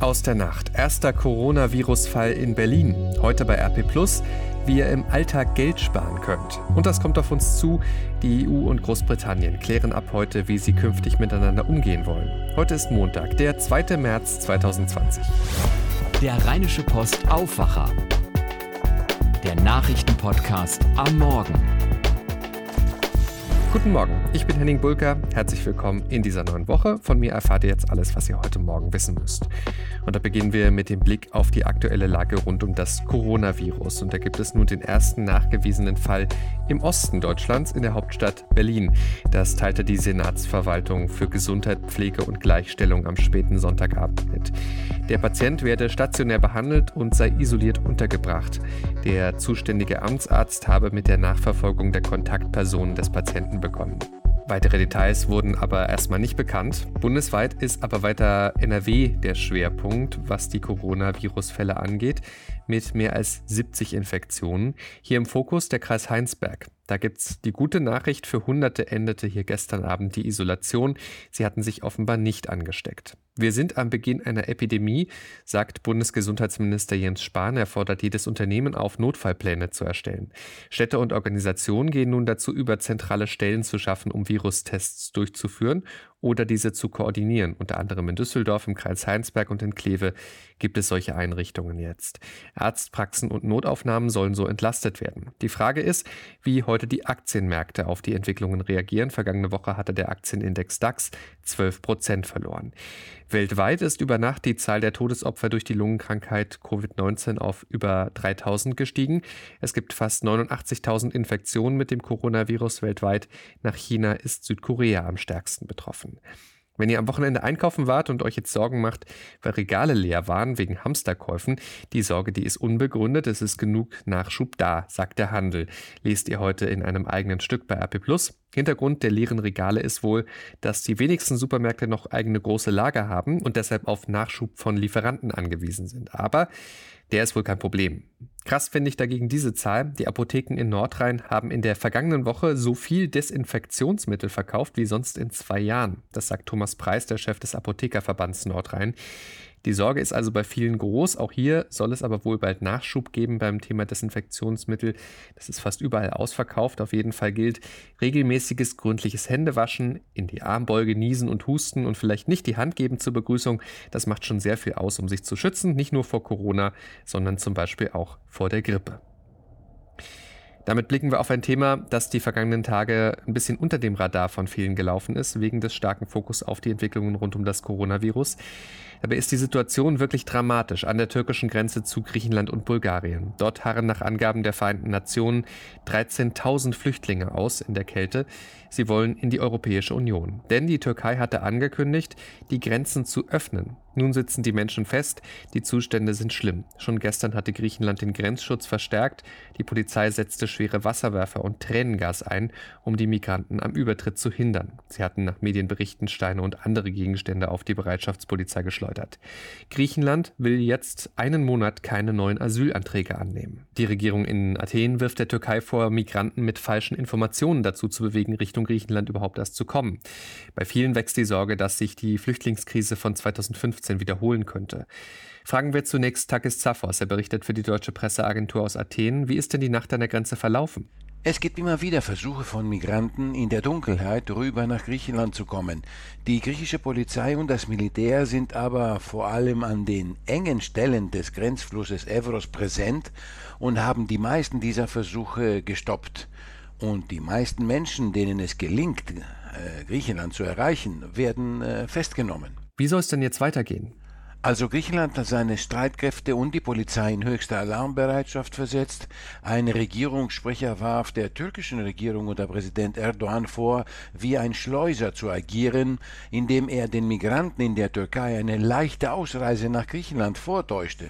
Aus der Nacht. Erster Coronavirus-Fall in Berlin. Heute bei RP Plus, wie ihr im Alltag Geld sparen könnt. Und das kommt auf uns zu. Die EU und Großbritannien klären ab heute, wie sie künftig miteinander umgehen wollen. Heute ist Montag, der 2. März 2020. Der Rheinische Post Aufwacher. Der Nachrichtenpodcast am Morgen. Guten Morgen, ich bin Henning Bulker. Herzlich willkommen in dieser neuen Woche. Von mir erfahrt ihr jetzt alles, was ihr heute Morgen wissen müsst. Und da beginnen wir mit dem Blick auf die aktuelle Lage rund um das Coronavirus. Und da gibt es nun den ersten nachgewiesenen Fall im Osten Deutschlands in der Hauptstadt Berlin. Das teilte die Senatsverwaltung für Gesundheit, Pflege und Gleichstellung am späten Sonntagabend mit. Der Patient werde stationär behandelt und sei isoliert untergebracht. Der zuständige Amtsarzt habe mit der Nachverfolgung der Kontaktpersonen des Patienten begonnen. Weitere Details wurden aber erstmal nicht bekannt. Bundesweit ist aber weiter NRW der Schwerpunkt, was die Coronavirus-Fälle angeht, mit mehr als 70 Infektionen. Hier im Fokus der Kreis Heinsberg. Da gibt es die gute Nachricht, für Hunderte endete hier gestern Abend die Isolation. Sie hatten sich offenbar nicht angesteckt. Wir sind am Beginn einer Epidemie, sagt Bundesgesundheitsminister Jens Spahn. Er fordert jedes Unternehmen auf, Notfallpläne zu erstellen. Städte und Organisationen gehen nun dazu über, zentrale Stellen zu schaffen, um Virustests durchzuführen oder diese zu koordinieren. Unter anderem in Düsseldorf, im Kreis Heinsberg und in Kleve gibt es solche Einrichtungen jetzt. Arztpraxen und Notaufnahmen sollen so entlastet werden. Die Frage ist, wie heute die Aktienmärkte auf die Entwicklungen reagieren. Vergangene Woche hatte der Aktienindex DAX 12 Prozent verloren. Weltweit ist über Nacht die Zahl der Todesopfer durch die Lungenkrankheit Covid-19 auf über 3000 gestiegen. Es gibt fast 89.000 Infektionen mit dem Coronavirus weltweit. Nach China ist Südkorea am stärksten betroffen. Wenn ihr am Wochenende einkaufen wart und euch jetzt Sorgen macht, weil Regale leer waren wegen Hamsterkäufen, die Sorge, die ist unbegründet, es ist genug Nachschub da, sagt der Handel. Lest ihr heute in einem eigenen Stück bei RP Plus. Hintergrund der leeren Regale ist wohl, dass die wenigsten Supermärkte noch eigene große Lager haben und deshalb auf Nachschub von Lieferanten angewiesen sind. Aber der ist wohl kein Problem. Krass finde ich dagegen diese Zahl. Die Apotheken in Nordrhein haben in der vergangenen Woche so viel Desinfektionsmittel verkauft wie sonst in zwei Jahren. Das sagt Thomas Preis, der Chef des Apothekerverbands Nordrhein. Die Sorge ist also bei vielen groß. Auch hier soll es aber wohl bald Nachschub geben beim Thema Desinfektionsmittel. Das ist fast überall ausverkauft. Auf jeden Fall gilt regelmäßiges, gründliches Händewaschen, in die Armbeuge niesen und husten und vielleicht nicht die Hand geben zur Begrüßung. Das macht schon sehr viel aus, um sich zu schützen. Nicht nur vor Corona, sondern zum Beispiel auch vor der Grippe. Damit blicken wir auf ein Thema, das die vergangenen Tage ein bisschen unter dem Radar von vielen gelaufen ist, wegen des starken Fokus auf die Entwicklungen rund um das Coronavirus. Dabei ist die Situation wirklich dramatisch an der türkischen Grenze zu Griechenland und Bulgarien. Dort harren nach Angaben der Vereinten Nationen 13.000 Flüchtlinge aus in der Kälte. Sie wollen in die Europäische Union. Denn die Türkei hatte angekündigt, die Grenzen zu öffnen. Nun sitzen die Menschen fest, die Zustände sind schlimm. Schon gestern hatte Griechenland den Grenzschutz verstärkt, die Polizei setzte schwere Wasserwerfer und Tränengas ein, um die Migranten am Übertritt zu hindern. Sie hatten nach Medienberichten Steine und andere Gegenstände auf die Bereitschaftspolizei geschleudert. Griechenland will jetzt einen Monat keine neuen Asylanträge annehmen. Die Regierung in Athen wirft der Türkei vor, Migranten mit falschen Informationen dazu zu bewegen, Richtung Griechenland überhaupt erst zu kommen. Bei vielen wächst die Sorge, dass sich die Flüchtlingskrise von 2015 2015 wiederholen könnte. Fragen wir zunächst Takis Zaphos. Er berichtet für die deutsche Presseagentur aus Athen. Wie ist denn die Nacht an der Grenze verlaufen? Es gibt immer wieder Versuche von Migranten, in der Dunkelheit rüber nach Griechenland zu kommen. Die griechische Polizei und das Militär sind aber vor allem an den engen Stellen des Grenzflusses Evros präsent und haben die meisten dieser Versuche gestoppt. Und die meisten Menschen, denen es gelingt, äh, Griechenland zu erreichen, werden äh, festgenommen. Wie soll es denn jetzt weitergehen? Also Griechenland hat seine Streitkräfte und die Polizei in höchste Alarmbereitschaft versetzt. Ein Regierungssprecher warf der türkischen Regierung unter Präsident Erdogan vor, wie ein Schleuser zu agieren, indem er den Migranten in der Türkei eine leichte Ausreise nach Griechenland vortäuschte.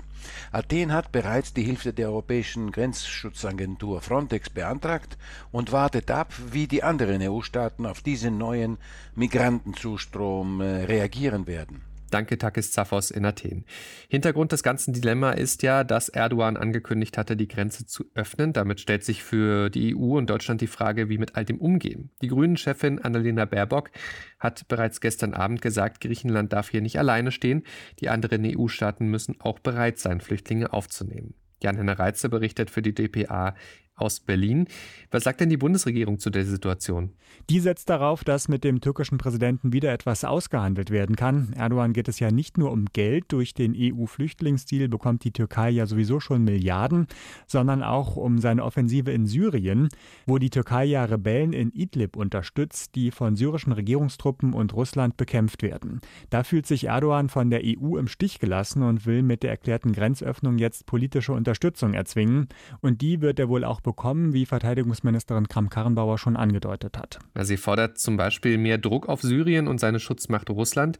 Athen hat bereits die Hilfe der europäischen Grenzschutzagentur Frontex beantragt und wartet ab, wie die anderen EU-Staaten auf diesen neuen Migrantenzustrom äh, reagieren werden. Danke, Takis Zaphos in Athen. Hintergrund des ganzen Dilemma ist ja, dass Erdogan angekündigt hatte, die Grenze zu öffnen. Damit stellt sich für die EU und Deutschland die Frage, wie mit all dem umgehen. Die Grünen-Chefin Annalena Baerbock hat bereits gestern Abend gesagt, Griechenland darf hier nicht alleine stehen. Die anderen EU-Staaten müssen auch bereit sein, Flüchtlinge aufzunehmen. Jan-Henner Reitze berichtet für die DPA aus Berlin. Was sagt denn die Bundesregierung zu der Situation? Die setzt darauf, dass mit dem türkischen Präsidenten wieder etwas ausgehandelt werden kann. Erdogan geht es ja nicht nur um Geld. Durch den EU-Flüchtlingsdeal bekommt die Türkei ja sowieso schon Milliarden, sondern auch um seine Offensive in Syrien, wo die Türkei ja Rebellen in Idlib unterstützt, die von syrischen Regierungstruppen und Russland bekämpft werden. Da fühlt sich Erdogan von der EU im Stich gelassen und will mit der erklärten Grenzöffnung jetzt politische Unterstützung erzwingen. Und die wird er wohl auch bekommen, wie Verteidigungsministerin Kram-Karrenbauer schon angedeutet hat. Sie fordert zum Beispiel mehr Druck auf Syrien und seine Schutzmacht Russland.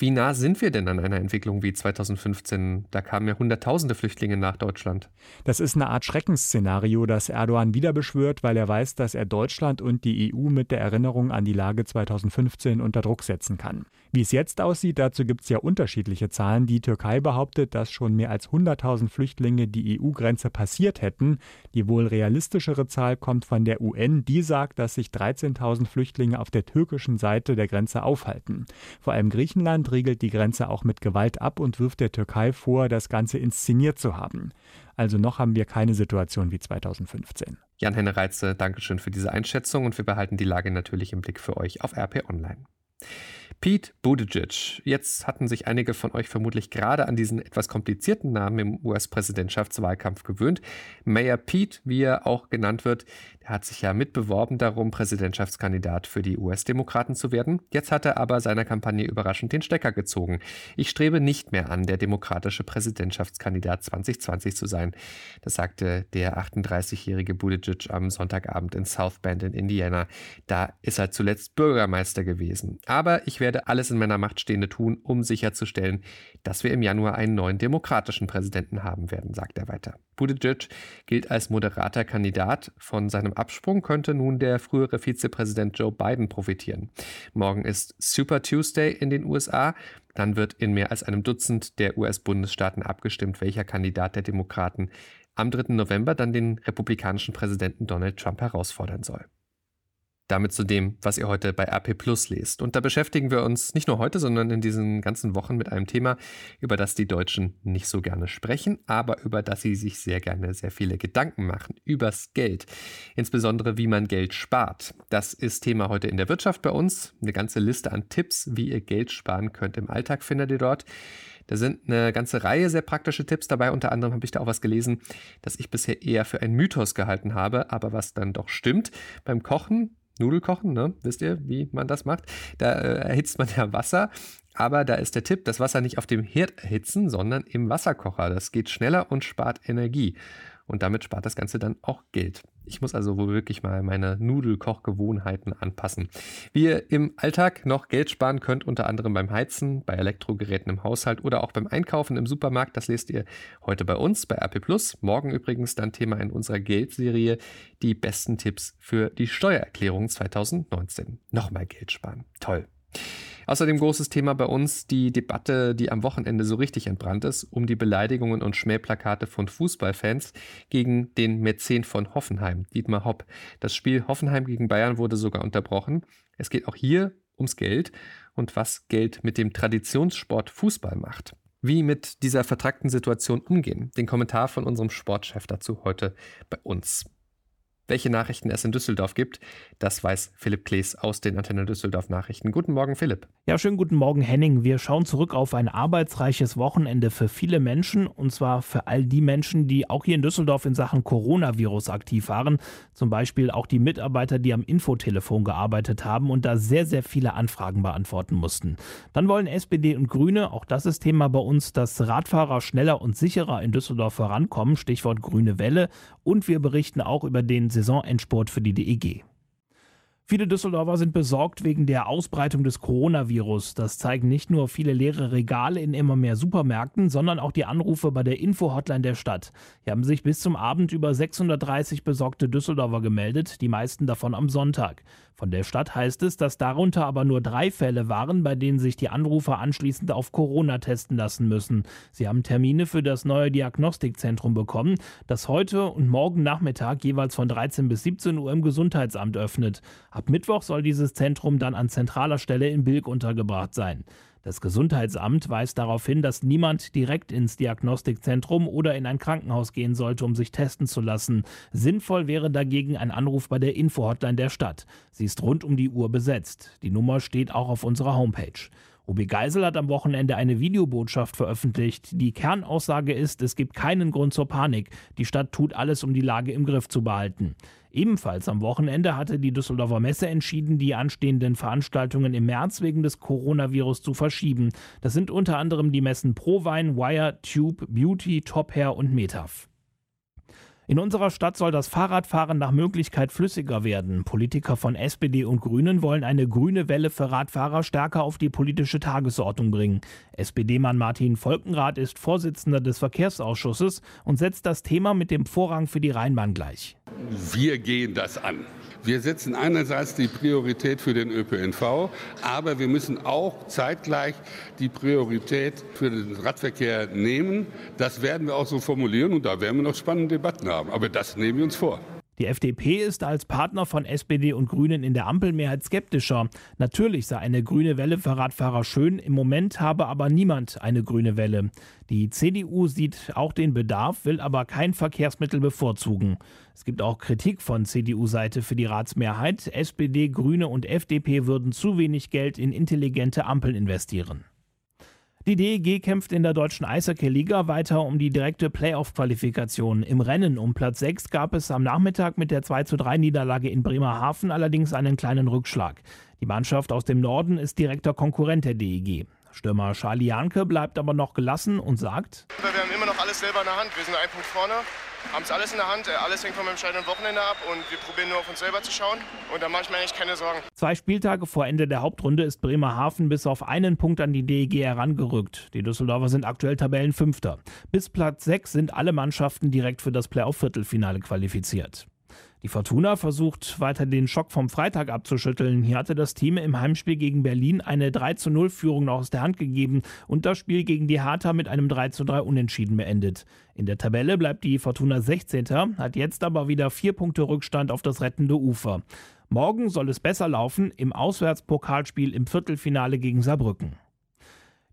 Wie nah sind wir denn an einer Entwicklung wie 2015? Da kamen ja Hunderttausende Flüchtlinge nach Deutschland. Das ist eine Art Schreckensszenario, das Erdogan wieder beschwört, weil er weiß, dass er Deutschland und die EU mit der Erinnerung an die Lage 2015 unter Druck setzen kann. Wie es jetzt aussieht, dazu gibt es ja unterschiedliche Zahlen. Die Türkei behauptet, dass schon mehr als 100.000 Flüchtlinge die EU-Grenze passiert hätten. Die wohl realistischere Zahl kommt von der UN. Die sagt, dass sich 13.000 Flüchtlinge auf der türkischen Seite der Grenze aufhalten. Vor allem Griechenland riegelt die Grenze auch mit Gewalt ab und wirft der Türkei vor, das Ganze inszeniert zu haben. Also noch haben wir keine Situation wie 2015. Jan-Henne Reitze, Dankeschön für diese Einschätzung und wir behalten die Lage natürlich im Blick für euch auf RP Online. Pete Buttigieg. Jetzt hatten sich einige von euch vermutlich gerade an diesen etwas komplizierten Namen im US-Präsidentschaftswahlkampf gewöhnt. Mayor Pete, wie er auch genannt wird, der hat sich ja mitbeworben darum, Präsidentschaftskandidat für die US-Demokraten zu werden. Jetzt hat er aber seiner Kampagne überraschend den Stecker gezogen. Ich strebe nicht mehr an, der demokratische Präsidentschaftskandidat 2020 zu sein. Das sagte der 38-jährige Buttigieg am Sonntagabend in South Bend in Indiana. Da ist er zuletzt Bürgermeister gewesen. Aber ich werde alles in meiner Macht Stehende tun, um sicherzustellen, dass wir im Januar einen neuen demokratischen Präsidenten haben werden, sagt er weiter. Buttigieg gilt als moderater Kandidat. Von seinem Absprung könnte nun der frühere Vizepräsident Joe Biden profitieren. Morgen ist Super Tuesday in den USA. Dann wird in mehr als einem Dutzend der US-Bundesstaaten abgestimmt, welcher Kandidat der Demokraten am 3. November dann den republikanischen Präsidenten Donald Trump herausfordern soll. Damit zu dem, was ihr heute bei RP Plus lest. Und da beschäftigen wir uns nicht nur heute, sondern in diesen ganzen Wochen mit einem Thema, über das die Deutschen nicht so gerne sprechen, aber über das sie sich sehr gerne sehr viele Gedanken machen. Übers Geld. Insbesondere, wie man Geld spart. Das ist Thema heute in der Wirtschaft bei uns. Eine ganze Liste an Tipps, wie ihr Geld sparen könnt im Alltag, findet ihr dort. Da sind eine ganze Reihe sehr praktische Tipps dabei. Unter anderem habe ich da auch was gelesen, das ich bisher eher für einen Mythos gehalten habe, aber was dann doch stimmt. Beim Kochen Nudel kochen, ne? Wisst ihr, wie man das macht? Da äh, erhitzt man ja Wasser, aber da ist der Tipp, das Wasser nicht auf dem Herd erhitzen, sondern im Wasserkocher. Das geht schneller und spart Energie. Und damit spart das Ganze dann auch Geld. Ich muss also wohl wirklich mal meine Nudelkochgewohnheiten anpassen. Wie ihr im Alltag noch Geld sparen könnt, unter anderem beim Heizen, bei Elektrogeräten im Haushalt oder auch beim Einkaufen im Supermarkt, das lest ihr heute bei uns bei RP Plus. Morgen übrigens dann Thema in unserer Geldserie die besten Tipps für die Steuererklärung 2019. Nochmal Geld sparen. Toll. Außerdem großes Thema bei uns die Debatte, die am Wochenende so richtig entbrannt ist, um die Beleidigungen und Schmähplakate von Fußballfans gegen den Mäzen von Hoffenheim, Dietmar Hopp. Das Spiel Hoffenheim gegen Bayern wurde sogar unterbrochen. Es geht auch hier ums Geld und was Geld mit dem Traditionssport Fußball macht. Wie mit dieser vertragten Situation umgehen. Den Kommentar von unserem Sportchef dazu heute bei uns. Welche Nachrichten es in Düsseldorf gibt, das weiß Philipp Klees aus den Antenne Düsseldorf Nachrichten. Guten Morgen, Philipp. Ja, schönen guten Morgen, Henning. Wir schauen zurück auf ein arbeitsreiches Wochenende für viele Menschen und zwar für all die Menschen, die auch hier in Düsseldorf in Sachen Coronavirus aktiv waren. Zum Beispiel auch die Mitarbeiter, die am Infotelefon gearbeitet haben und da sehr, sehr viele Anfragen beantworten mussten. Dann wollen SPD und Grüne, auch das ist Thema bei uns, dass Radfahrer schneller und sicherer in Düsseldorf vorankommen. Stichwort grüne Welle. Und wir berichten auch über den Saisonendsport für die DEG. Viele Düsseldorfer sind besorgt wegen der Ausbreitung des Coronavirus. Das zeigen nicht nur viele leere Regale in immer mehr Supermärkten, sondern auch die Anrufe bei der Info-Hotline der Stadt. Hier haben sich bis zum Abend über 630 besorgte Düsseldorfer gemeldet, die meisten davon am Sonntag. Von der Stadt heißt es, dass darunter aber nur drei Fälle waren, bei denen sich die Anrufer anschließend auf Corona testen lassen müssen. Sie haben Termine für das neue Diagnostikzentrum bekommen, das heute und morgen Nachmittag jeweils von 13 bis 17 Uhr im Gesundheitsamt öffnet. Ab Mittwoch soll dieses Zentrum dann an zentraler Stelle in Bilk untergebracht sein. Das Gesundheitsamt weist darauf hin, dass niemand direkt ins Diagnostikzentrum oder in ein Krankenhaus gehen sollte, um sich testen zu lassen. Sinnvoll wäre dagegen ein Anruf bei der Infohotline der Stadt. Sie ist rund um die Uhr besetzt. Die Nummer steht auch auf unserer Homepage. Obi Geisel hat am Wochenende eine Videobotschaft veröffentlicht. Die Kernaussage ist, es gibt keinen Grund zur Panik. Die Stadt tut alles, um die Lage im Griff zu behalten. Ebenfalls am Wochenende hatte die Düsseldorfer Messe entschieden, die anstehenden Veranstaltungen im März wegen des Coronavirus zu verschieben. Das sind unter anderem die Messen ProWein, Wire, Tube, Beauty, Top Hair und Metaf. In unserer Stadt soll das Fahrradfahren nach Möglichkeit flüssiger werden. Politiker von SPD und Grünen wollen eine grüne Welle für Radfahrer stärker auf die politische Tagesordnung bringen. SPD-Mann Martin Volkenrath ist Vorsitzender des Verkehrsausschusses und setzt das Thema mit dem Vorrang für die Rheinbahn gleich. Wir gehen das an. Wir setzen einerseits die Priorität für den ÖPNV, aber wir müssen auch zeitgleich die Priorität für den Radverkehr nehmen. Das werden wir auch so formulieren und da werden wir noch spannende Debatten haben. Aber das nehmen wir uns vor. Die FDP ist als Partner von SPD und Grünen in der Ampelmehrheit skeptischer. Natürlich sei eine grüne Welle für Radfahrer schön, im Moment habe aber niemand eine grüne Welle. Die CDU sieht auch den Bedarf, will aber kein Verkehrsmittel bevorzugen. Es gibt auch Kritik von CDU-Seite für die Ratsmehrheit. SPD, Grüne und FDP würden zu wenig Geld in intelligente Ampeln investieren. Die DEG kämpft in der deutschen Eishockey-Liga weiter um die direkte Playoff-Qualifikation. Im Rennen um Platz 6 gab es am Nachmittag mit der 2:3 Niederlage in Bremerhaven allerdings einen kleinen Rückschlag. Die Mannschaft aus dem Norden ist direkter Konkurrent der DEG. Stürmer Charlie Janke bleibt aber noch gelassen und sagt: Wir haben immer noch alles selber in der Hand. Wir sind ein Punkt vorne haben es alles in der Hand. Äh, alles hängt vom entscheidenden Wochenende ab und wir probieren nur auf uns selber zu schauen. Und da mache ich mir eigentlich keine Sorgen. Zwei Spieltage vor Ende der Hauptrunde ist Bremerhaven bis auf einen Punkt an die DEG herangerückt. Die Düsseldorfer sind aktuell Tabellenfünfter. Bis Platz 6 sind alle Mannschaften direkt für das Playoff-Viertelfinale qualifiziert. Die Fortuna versucht weiter den Schock vom Freitag abzuschütteln. Hier hatte das Team im Heimspiel gegen Berlin eine 3 zu 0 Führung noch aus der Hand gegeben und das Spiel gegen die Hertha mit einem 3 zu 3 Unentschieden beendet. In der Tabelle bleibt die Fortuna 16. hat jetzt aber wieder vier Punkte Rückstand auf das rettende Ufer. Morgen soll es besser laufen im Auswärtspokalspiel im Viertelfinale gegen Saarbrücken.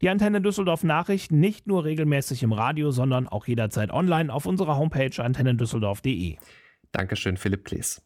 Die Antenne Düsseldorf Nachrichten nicht nur regelmäßig im Radio, sondern auch jederzeit online auf unserer Homepage antennendüsseldorf.de. Dankeschön, Philipp Plees.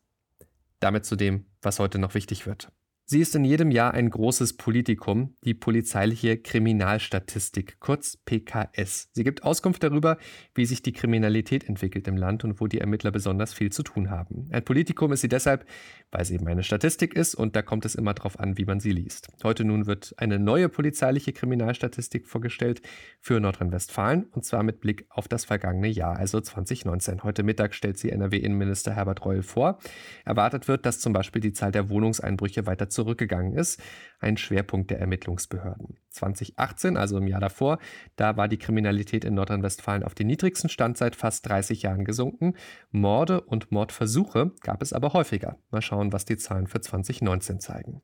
Damit zu dem, was heute noch wichtig wird. Sie ist in jedem Jahr ein großes Politikum, die polizeiliche Kriminalstatistik, kurz PKS. Sie gibt Auskunft darüber, wie sich die Kriminalität entwickelt im Land und wo die Ermittler besonders viel zu tun haben. Ein Politikum ist sie deshalb, weil sie eben eine Statistik ist und da kommt es immer darauf an, wie man sie liest. Heute nun wird eine neue polizeiliche Kriminalstatistik vorgestellt für Nordrhein-Westfalen und zwar mit Blick auf das vergangene Jahr, also 2019. Heute Mittag stellt sie NRW-Innenminister Herbert Reul vor. Erwartet wird, dass zum Beispiel die Zahl der Wohnungseinbrüche weiter zu zurückgegangen ist, ein Schwerpunkt der Ermittlungsbehörden. 2018, also im Jahr davor, da war die Kriminalität in Nordrhein-Westfalen auf den niedrigsten Stand seit fast 30 Jahren gesunken. Morde und Mordversuche gab es aber häufiger. Mal schauen, was die Zahlen für 2019 zeigen.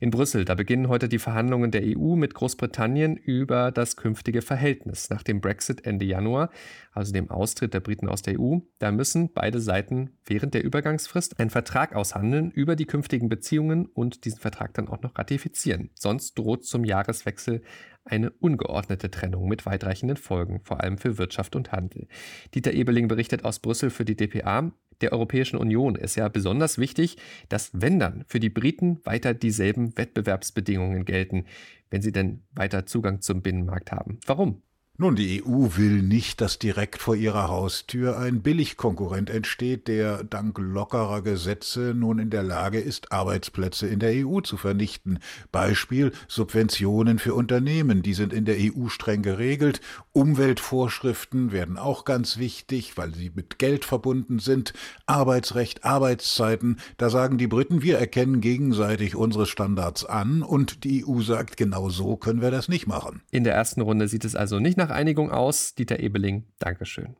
In Brüssel, da beginnen heute die Verhandlungen der EU mit Großbritannien über das künftige Verhältnis nach dem Brexit Ende Januar, also dem Austritt der Briten aus der EU. Da müssen beide Seiten während der Übergangsfrist einen Vertrag aushandeln über die künftigen Beziehungen und diesen Vertrag dann auch noch ratifizieren. Sonst droht zum Jahreswechsel eine ungeordnete Trennung mit weitreichenden Folgen, vor allem für Wirtschaft und Handel. Dieter Ebeling berichtet aus Brüssel für die dpa der Europäischen Union ist ja besonders wichtig, dass wenn dann für die Briten weiter dieselben Wettbewerbsbedingungen gelten, wenn sie denn weiter Zugang zum Binnenmarkt haben. Warum? Nun, die EU will nicht, dass direkt vor ihrer Haustür ein Billigkonkurrent entsteht, der dank lockerer Gesetze nun in der Lage ist, Arbeitsplätze in der EU zu vernichten. Beispiel Subventionen für Unternehmen, die sind in der EU streng geregelt. Umweltvorschriften werden auch ganz wichtig, weil sie mit Geld verbunden sind. Arbeitsrecht, Arbeitszeiten, da sagen die Briten, wir erkennen gegenseitig unsere Standards an und die EU sagt, genau so können wir das nicht machen. In der ersten Runde sieht es also nicht nach Einigung aus. Dieter Ebeling, Dankeschön.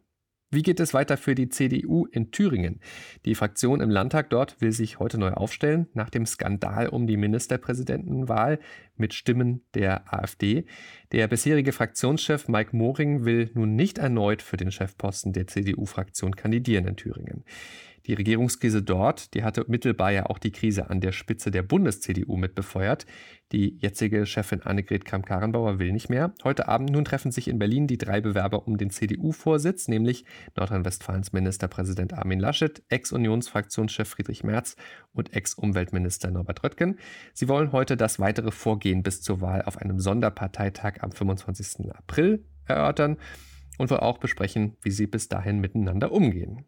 Wie geht es weiter für die CDU in Thüringen? Die Fraktion im Landtag dort will sich heute neu aufstellen, nach dem Skandal um die Ministerpräsidentenwahl mit Stimmen der AfD. Der bisherige Fraktionschef Mike Moring will nun nicht erneut für den Chefposten der CDU-Fraktion kandidieren in Thüringen. Die Regierungskrise dort, die hatte mittelbar ja auch die Krise an der Spitze der Bundes-CDU mit befeuert. Die jetzige Chefin Annegret Kramp-Karrenbauer will nicht mehr. Heute Abend nun treffen sich in Berlin die drei Bewerber um den CDU-Vorsitz, nämlich Nordrhein-Westfalens Ministerpräsident Armin Laschet, Ex-Unionsfraktionschef Friedrich Merz und Ex-Umweltminister Norbert Röttgen. Sie wollen heute das weitere Vorgehen bis zur Wahl auf einem Sonderparteitag am 25. April erörtern und wohl auch besprechen, wie sie bis dahin miteinander umgehen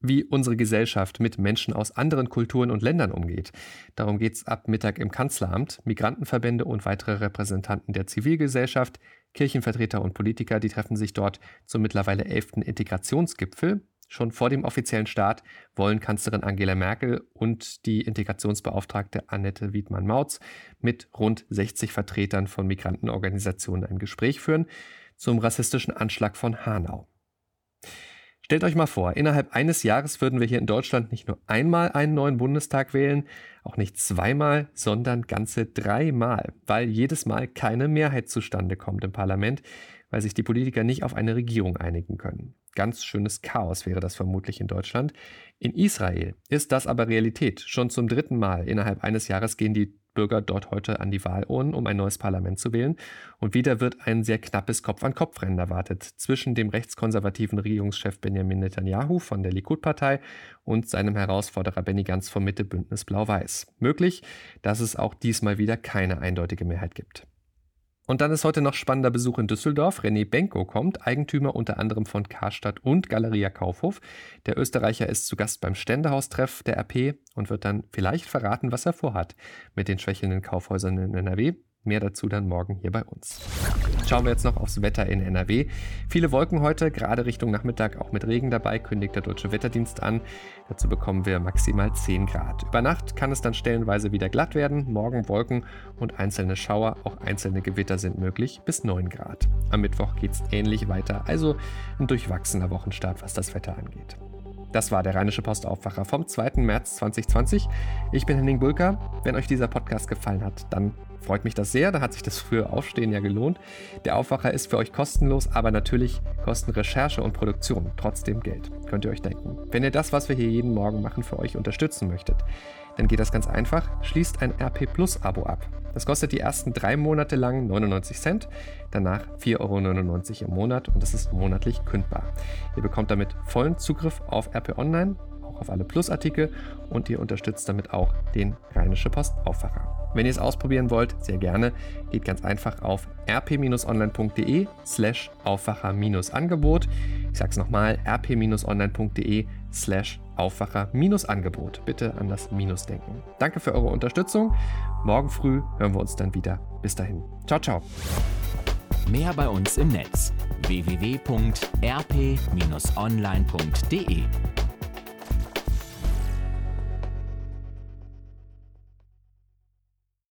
wie unsere Gesellschaft mit Menschen aus anderen Kulturen und Ländern umgeht. Darum geht es ab Mittag im Kanzleramt. Migrantenverbände und weitere Repräsentanten der Zivilgesellschaft, Kirchenvertreter und Politiker, die treffen sich dort zum mittlerweile elften Integrationsgipfel. Schon vor dem offiziellen Start wollen Kanzlerin Angela Merkel und die Integrationsbeauftragte Annette Wiedmann-Mautz mit rund 60 Vertretern von Migrantenorganisationen ein Gespräch führen zum rassistischen Anschlag von Hanau. Stellt euch mal vor, innerhalb eines Jahres würden wir hier in Deutschland nicht nur einmal einen neuen Bundestag wählen, auch nicht zweimal, sondern ganze dreimal, weil jedes Mal keine Mehrheit zustande kommt im Parlament, weil sich die Politiker nicht auf eine Regierung einigen können. Ganz schönes Chaos wäre das vermutlich in Deutschland. In Israel ist das aber Realität. Schon zum dritten Mal innerhalb eines Jahres gehen die Bürger dort heute an die Wahlurnen, um ein neues Parlament zu wählen. Und wieder wird ein sehr knappes Kopf-an-Kopf-Rennen erwartet zwischen dem rechtskonservativen Regierungschef Benjamin Netanyahu von der Likud-Partei und seinem Herausforderer Benny Gantz vom Mitte-Bündnis Blau-Weiß. Möglich, dass es auch diesmal wieder keine eindeutige Mehrheit gibt. Und dann ist heute noch spannender Besuch in Düsseldorf. René Benko kommt, Eigentümer unter anderem von Karstadt und Galeria Kaufhof. Der Österreicher ist zu Gast beim Ständehaustreff der RP und wird dann vielleicht verraten, was er vorhat mit den schwächelnden Kaufhäusern in NRW. Mehr dazu dann morgen hier bei uns. Schauen wir jetzt noch aufs Wetter in NRW. Viele Wolken heute, gerade Richtung Nachmittag auch mit Regen dabei, kündigt der Deutsche Wetterdienst an. Dazu bekommen wir maximal 10 Grad. Über Nacht kann es dann stellenweise wieder glatt werden. Morgen Wolken und einzelne Schauer, auch einzelne Gewitter sind möglich, bis 9 Grad. Am Mittwoch geht es ähnlich weiter, also ein durchwachsener Wochenstart, was das Wetter angeht. Das war der Rheinische Postaufwacher vom 2. März 2020. Ich bin Henning Bulka. Wenn euch dieser Podcast gefallen hat, dann freut mich das sehr. Da hat sich das frühe Aufstehen ja gelohnt. Der Aufwacher ist für euch kostenlos, aber natürlich kosten Recherche und Produktion trotzdem Geld. Könnt ihr euch denken. Wenn ihr das, was wir hier jeden Morgen machen, für euch unterstützen möchtet, dann geht das ganz einfach. Schließt ein RP Plus Abo ab. Das kostet die ersten drei Monate lang 99 Cent, danach 4,99 Euro im Monat und das ist monatlich kündbar. Ihr bekommt damit vollen Zugriff auf RP Online, auch auf alle Plus-Artikel und ihr unterstützt damit auch den Rheinische Post Aufwacher. Wenn ihr es ausprobieren wollt, sehr gerne, geht ganz einfach auf rp-online.de slash Aufwacher-Angebot. Ich sage es nochmal, rp-online.de slash Aufwacher-Angebot. Bitte an das Minus denken. Danke für eure Unterstützung. Morgen früh hören wir uns dann wieder. Bis dahin. Ciao, ciao. Mehr bei uns im Netz www.rp-online.de